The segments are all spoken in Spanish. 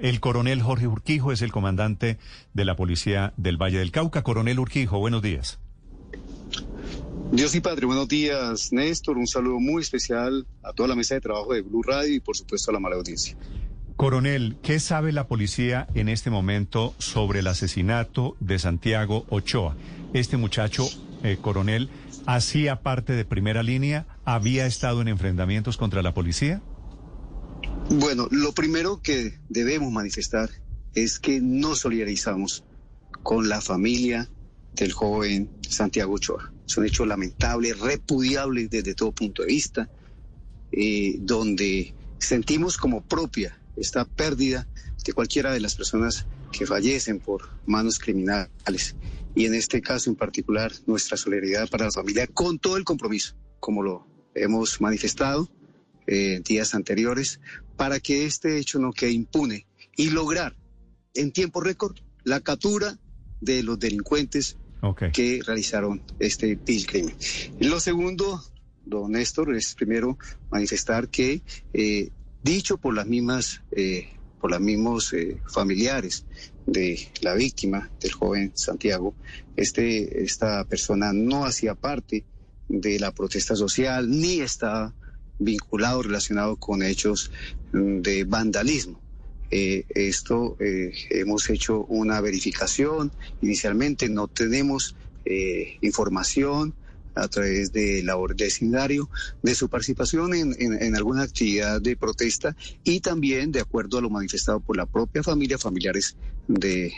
El coronel Jorge Urquijo es el comandante de la policía del Valle del Cauca. Coronel Urquijo, buenos días. Dios y Padre, buenos días, Néstor. Un saludo muy especial a toda la mesa de trabajo de Blue Radio y, por supuesto, a la mala audiencia. Coronel, ¿qué sabe la policía en este momento sobre el asesinato de Santiago Ochoa? Este muchacho, eh, coronel, hacía parte de primera línea, había estado en enfrentamientos contra la policía. Bueno, lo primero que debemos manifestar es que no solidarizamos con la familia del joven Santiago Ochoa. Es un hecho lamentable, repudiable desde todo punto de vista, eh, donde sentimos como propia esta pérdida de cualquiera de las personas que fallecen por manos criminales. Y en este caso en particular, nuestra solidaridad para la familia con todo el compromiso, como lo hemos manifestado eh, días anteriores, para que este hecho no quede impune y lograr en tiempo récord la captura de los delincuentes que realizaron este vil crimen. Lo segundo, don Néstor, es primero manifestar que eh, dicho por las mismas, eh, por los mismos eh, familiares de la víctima, del joven Santiago, este, esta persona no hacía parte de la protesta social ni estaba vinculado, relacionado con hechos mm, de vandalismo. Eh, esto eh, hemos hecho una verificación. Inicialmente no tenemos eh, información a través de la vecindario de su participación en, en, alguna actividad de protesta y también de acuerdo a lo manifestado por la propia familia, familiares de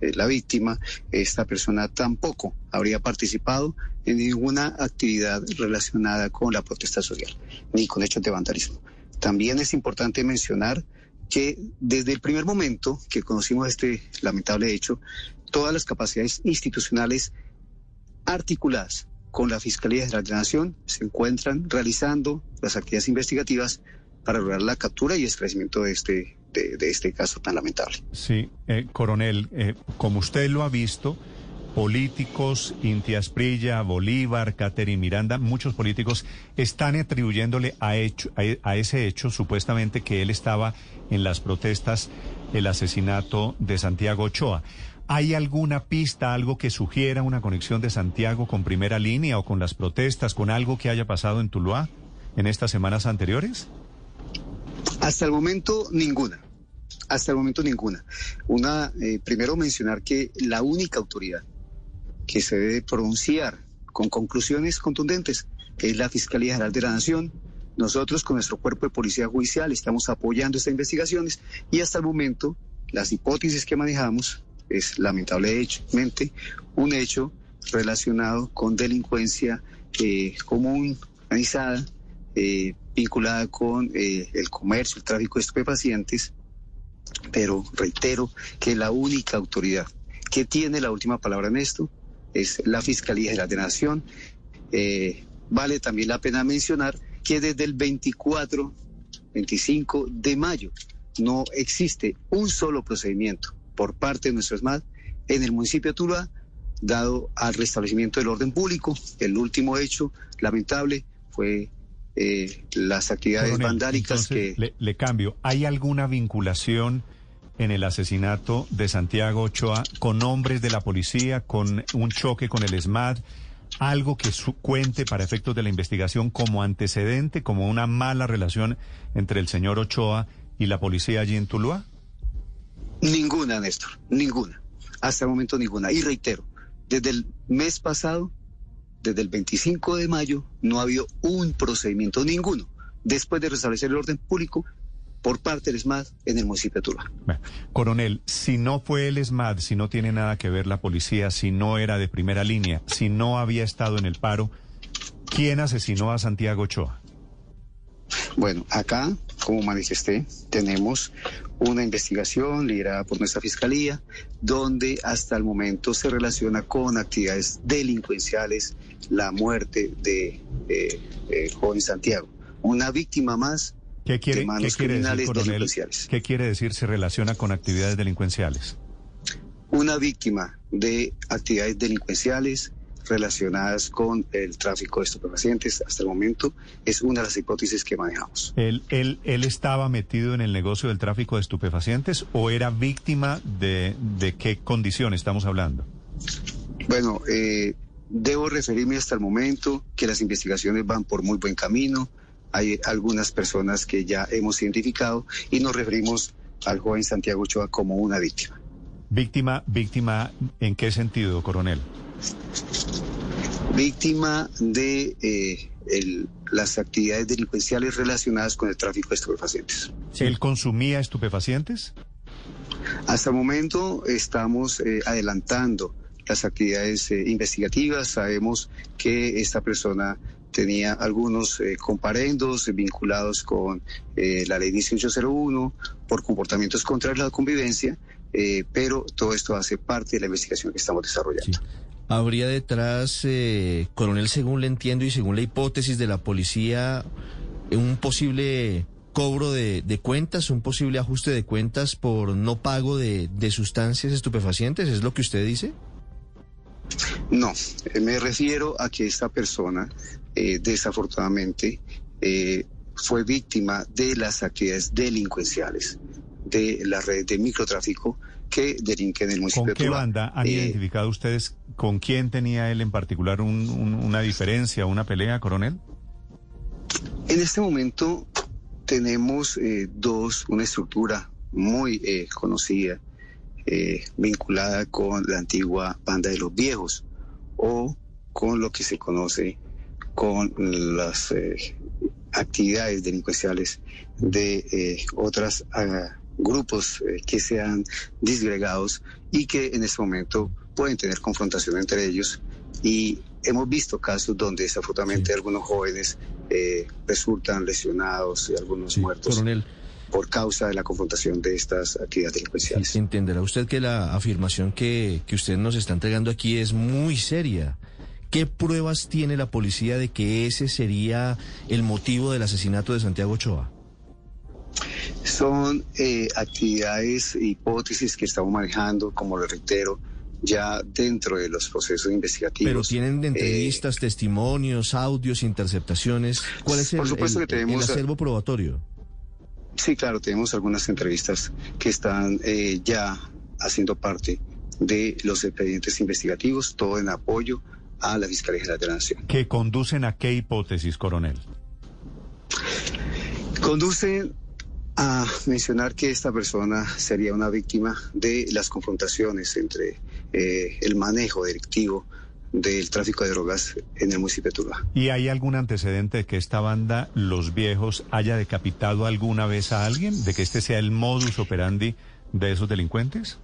la víctima, esta persona tampoco habría participado en ninguna actividad relacionada con la protesta social, ni con hechos de vandalismo. También es importante mencionar que desde el primer momento que conocimos este lamentable hecho, todas las capacidades institucionales articuladas con la Fiscalía de la Nación se encuentran realizando las actividades investigativas para lograr la captura y esclarecimiento de este, de, este caso tan lamentable. Sí, eh, coronel, eh, como usted lo ha visto, políticos, Inti Asprilla, Bolívar, Catherine Miranda, muchos políticos están atribuyéndole a, hecho, a, ese hecho, supuestamente que él estaba en las protestas, el asesinato de Santiago Ochoa. ¿Hay alguna pista, algo que sugiera una conexión de Santiago con primera línea o con las protestas, con algo que haya pasado en Tuluá en estas semanas anteriores? Hasta el momento, ninguna. Hasta el momento, ninguna. Una, eh, primero mencionar que la única autoridad que se debe pronunciar con conclusiones contundentes, es la Fiscalía General de la Nación. Nosotros con nuestro cuerpo de policía judicial estamos apoyando estas investigaciones y hasta el momento las hipótesis que manejamos es lamentablemente un hecho relacionado con delincuencia eh, común, organizada, eh, vinculada con eh, el comercio, el tráfico de estupefacientes, pero reitero que la única autoridad que tiene la última palabra en esto es la Fiscalía de la Nación. Eh, vale también la pena mencionar que desde el 24, 25 de mayo no existe un solo procedimiento por parte de nuestro ESMAD en el municipio de Tuluá dado al restablecimiento del orden público. El último hecho lamentable fue eh, las actividades vandálicas que... Le, le cambio, ¿hay alguna vinculación en el asesinato de Santiago Ochoa con hombres de la policía, con un choque con el SMAD, algo que su cuente para efectos de la investigación como antecedente, como una mala relación entre el señor Ochoa y la policía allí en Tuluá? Ninguna, Néstor, ninguna. Hasta el momento ninguna. Y reitero, desde el mes pasado, desde el 25 de mayo, no ha habido un procedimiento ninguno. Después de restablecer el orden público, por parte del SMAD en el municipio de Tuluá. Coronel, si no fue el SMAD, si no tiene nada que ver la policía, si no era de primera línea, si no había estado en el paro, ¿quién asesinó a Santiago Ochoa? Bueno, acá, como manifesté, tenemos una investigación liderada por nuestra fiscalía, donde hasta el momento se relaciona con actividades delincuenciales la muerte de eh, eh, joven Santiago. Una víctima más ¿Qué quiere, decir, ¿Qué quiere decir se relaciona con actividades delincuenciales? Una víctima de actividades delincuenciales relacionadas con el tráfico de estupefacientes. Hasta el momento es una de las hipótesis que manejamos. ¿Él, él, él estaba metido en el negocio del tráfico de estupefacientes o era víctima de, de qué condición estamos hablando? Bueno, eh, debo referirme hasta el momento que las investigaciones van por muy buen camino. Hay algunas personas que ya hemos identificado y nos referimos al joven Santiago Ochoa como una víctima. Víctima, víctima, ¿en qué sentido, coronel? Víctima de eh, el, las actividades delincuenciales relacionadas con el tráfico de estupefacientes. ¿Él consumía estupefacientes? Hasta el momento estamos eh, adelantando las actividades eh, investigativas. Sabemos que esta persona tenía algunos eh, comparendos vinculados con eh, la ley 1801 por comportamientos contra la convivencia, eh, pero todo esto hace parte de la investigación que estamos desarrollando. Sí. Habría detrás, eh, coronel, según le entiendo y según la hipótesis de la policía, un posible cobro de, de cuentas, un posible ajuste de cuentas por no pago de, de sustancias estupefacientes, ¿es lo que usted dice? No, eh, me refiero a que esta persona eh, desafortunadamente eh, fue víctima de las actividades delincuenciales de la red de microtráfico que delinque en el municipio ¿Con qué banda han Eh, identificado ustedes con quién tenía él en particular un- un- una diferencia, una pelea, coronel? En este momento tenemos eh, dos, una estructura muy eh, conocida, eh, vinculada con la antigua banda de los viejos o con lo que se conoce con las eh, actividades delincuenciales de eh, otros grupos eh, que sean disgregados y que en este momento pueden tener confrontación entre ellos y hemos visto casos donde desafortunadamente Sí. algunos jóvenes eh, resultan lesionados y algunos Sí, muertos coronel. por causa de la confrontación de estas actividades delincuenciales. Sí, entenderá usted que la afirmación que, que usted nos está entregando aquí es muy seria. ¿Qué pruebas tiene la policía de que ese sería el motivo del asesinato de Santiago Ochoa? Son eh, actividades e hipótesis que estamos manejando, como lo reitero, ya dentro de los procesos investigativos. Pero tienen Eh, entrevistas, testimonios, audios, interceptaciones. ¿Cuál es el, Por supuesto el- que tenemos- el acervo probatorio? Sí, claro, tenemos algunas entrevistas que están eh, ya haciendo parte de los expedientes investigativos, todo en apoyo a la Fiscalía General de la Nación. ¿Que conducen a qué hipótesis, coronel? Conducen a mencionar que esta persona sería una víctima de las confrontaciones entre eh, el manejo delictivo del tráfico de drogas en el municipio de Tuluá. ¿Y hay algún antecedente de que esta banda, Los Viejos, haya decapitado alguna vez a alguien? ¿De que este sea el modus operandi de esos delincuentes?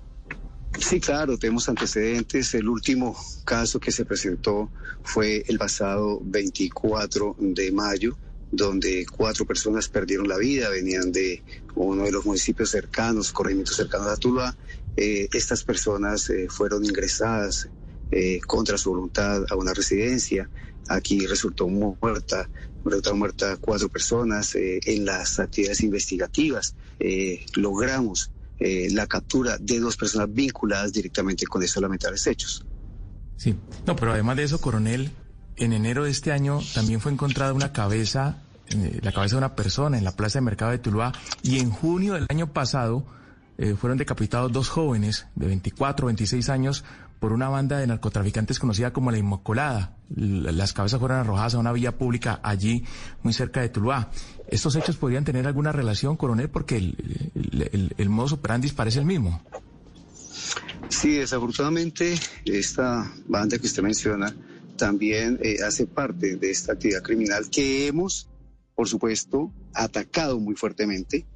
Sí, claro, tenemos antecedentes. El último caso que se presentó fue el pasado 24 de mayo, donde cuatro personas perdieron la vida, venían de uno de los municipios cercanos, corregimientos cercanos a Tuluá. Eh, estas personas eh, fueron ingresadas eh, contra su voluntad a una residencia. Aquí resultó muerta, resultaron muertas cuatro personas. Eh, en las actividades investigativas eh, logramos eh, la captura de dos personas vinculadas directamente con estos lamentables hechos. Sí, no, pero además de eso, coronel, en enero de este año también fue encontrada una cabeza, la cabeza de una persona en la plaza de mercado de Tuluá, y en junio del año pasado eh, fueron decapitados dos jóvenes de 24 26 años por una banda de narcotraficantes conocida como la Inmaculada. Las cabezas fueron arrojadas a una vía pública allí, muy cerca de Tuluá. ¿Estos hechos podrían tener alguna relación, coronel? Porque el, el, el, el modus operandi parece el mismo. Sí, desafortunadamente esta banda que usted menciona también eh, hace parte de esta actividad criminal que hemos, por supuesto, atacado muy fuertemente,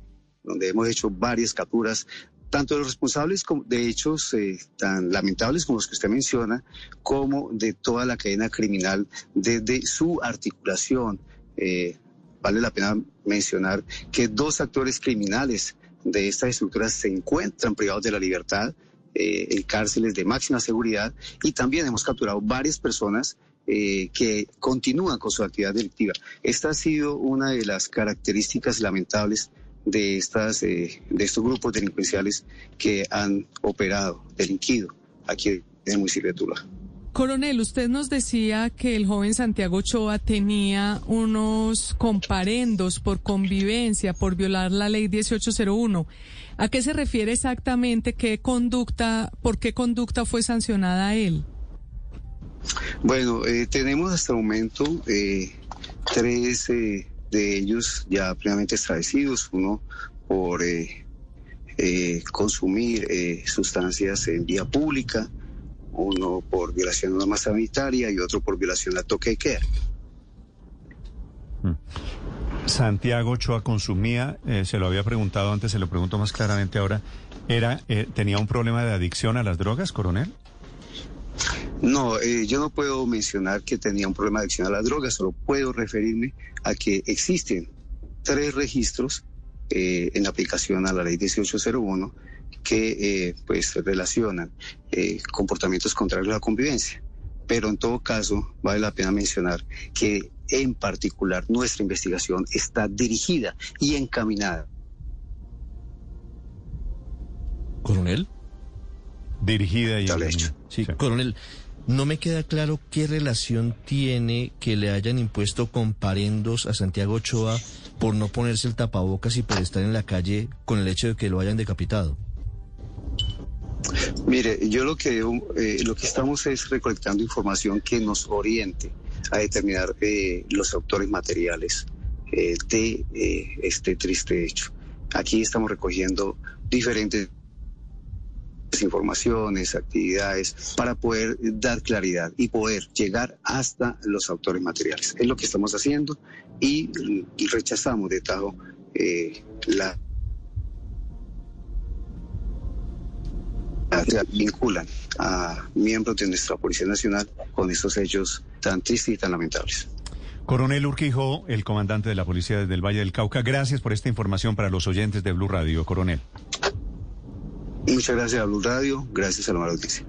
donde hemos hecho varias capturas, tanto de los responsables de hechos eh, tan lamentables como los que usted menciona, como de toda la cadena criminal desde su articulación. Eh, vale la pena mencionar que dos actores criminales de estas estructuras se encuentran privados de la libertad eh, en cárceles de máxima seguridad y también hemos capturado varias personas eh, que continúan con su actividad delictiva. Esta ha sido una de las características lamentables de, estas, eh, de estos grupos delincuenciales que han operado, delinquido aquí en el municipio de Tula. Coronel, usted nos decía que el joven Santiago Ochoa tenía unos comparendos por convivencia, por violar la ley 1801. ¿A qué se refiere exactamente? ¿Qué conducta, por qué conducta fue sancionada él? Bueno, eh, tenemos hasta el momento eh, tres eh, de ellos ya plenamente establecidos. Uno por eh, eh, consumir sustancias en vía pública, uno por violación de norma sanitaria y otro por violación al toque de queda. Santiago Ochoa consumía, se lo había preguntado antes, se lo pregunto más claramente ahora, era ¿tenía un problema de adicción a las drogas, coronel? No, eh, yo no puedo mencionar que tenía un problema de adicción a las drogas, solo puedo referirme a que existen tres registros eh, en aplicación a la ley 1801 que eh, pues relacionan eh, comportamientos contrarios a la convivencia. Pero en todo caso, vale la pena mencionar que en particular nuestra investigación está dirigida y encaminada Coronel. Dirigida y... Tal hecho. Sí, coronel, no me queda claro qué relación tiene que le hayan impuesto comparendos a Santiago Ochoa por no ponerse el tapabocas y por estar en la calle con el hecho de que lo hayan decapitado. Mire, yo lo que eh, lo que estamos es recolectando información que nos oriente a determinar eh, los autores materiales eh, de eh, este triste hecho. Aquí estamos recogiendo diferentes informaciones, actividades, para poder dar claridad y poder llegar hasta los autores materiales. Es lo que estamos haciendo y, rechazamos de tajo eh, la la- vinculan a miembros de nuestra Policía Nacional con estos hechos tan tristes y tan lamentables. Coronel Urquijo, el comandante de la policía desde el Valle del Cauca, gracias por esta información para los oyentes de Blue Radio, coronel. Muchas gracias a Blue Radio, gracias a la.